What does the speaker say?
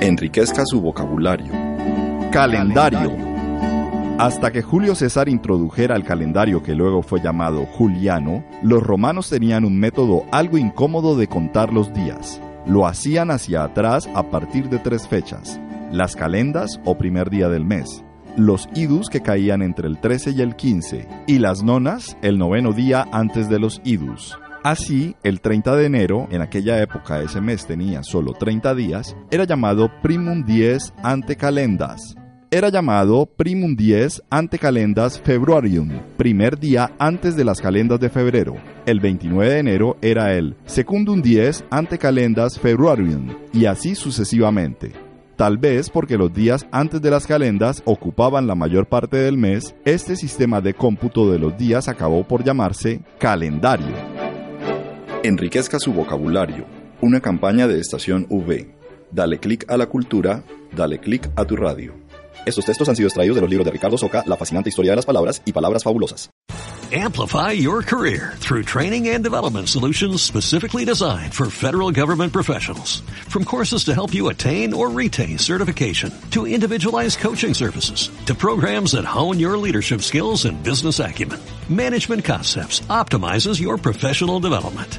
Enriquezca su vocabulario. Calendario. Hasta que Julio César introdujera el calendario que luego fue llamado Juliano, los romanos tenían un método algo incómodo de contar los días. Lo hacían hacia atrás a partir de tres fechas, las calendas o primer día del mes, los idus que caían entre el 13 y el 15, y las nonas el noveno día antes de los idus. Así, el 30 de enero, en aquella época ese mes tenía solo 30 días, era llamado primum dies ante calendas. Era llamado primum dies ante calendas februarium, primer día antes de las calendas de febrero. El 29 de enero era el secundum dies ante calendas februarium, y así sucesivamente. Tal vez porque los días antes de las calendas ocupaban la mayor parte del mes, este sistema de cómputo de los días acabó por llamarse calendario. Enriquezca su vocabulario. Una campaña de Estación V. Dale clic a la cultura, dale clic a tu radio. Estos textos han sido extraídos de los libros de Ricardo Soca, La fascinante historia de las palabras y Palabras fabulosas. Amplify your career through training and development solutions specifically designed for federal government professionals. From courses to help you attain or retain certification, to individualized coaching services, to programs that hone your leadership skills and business acumen, Management Concepts optimizes your professional development.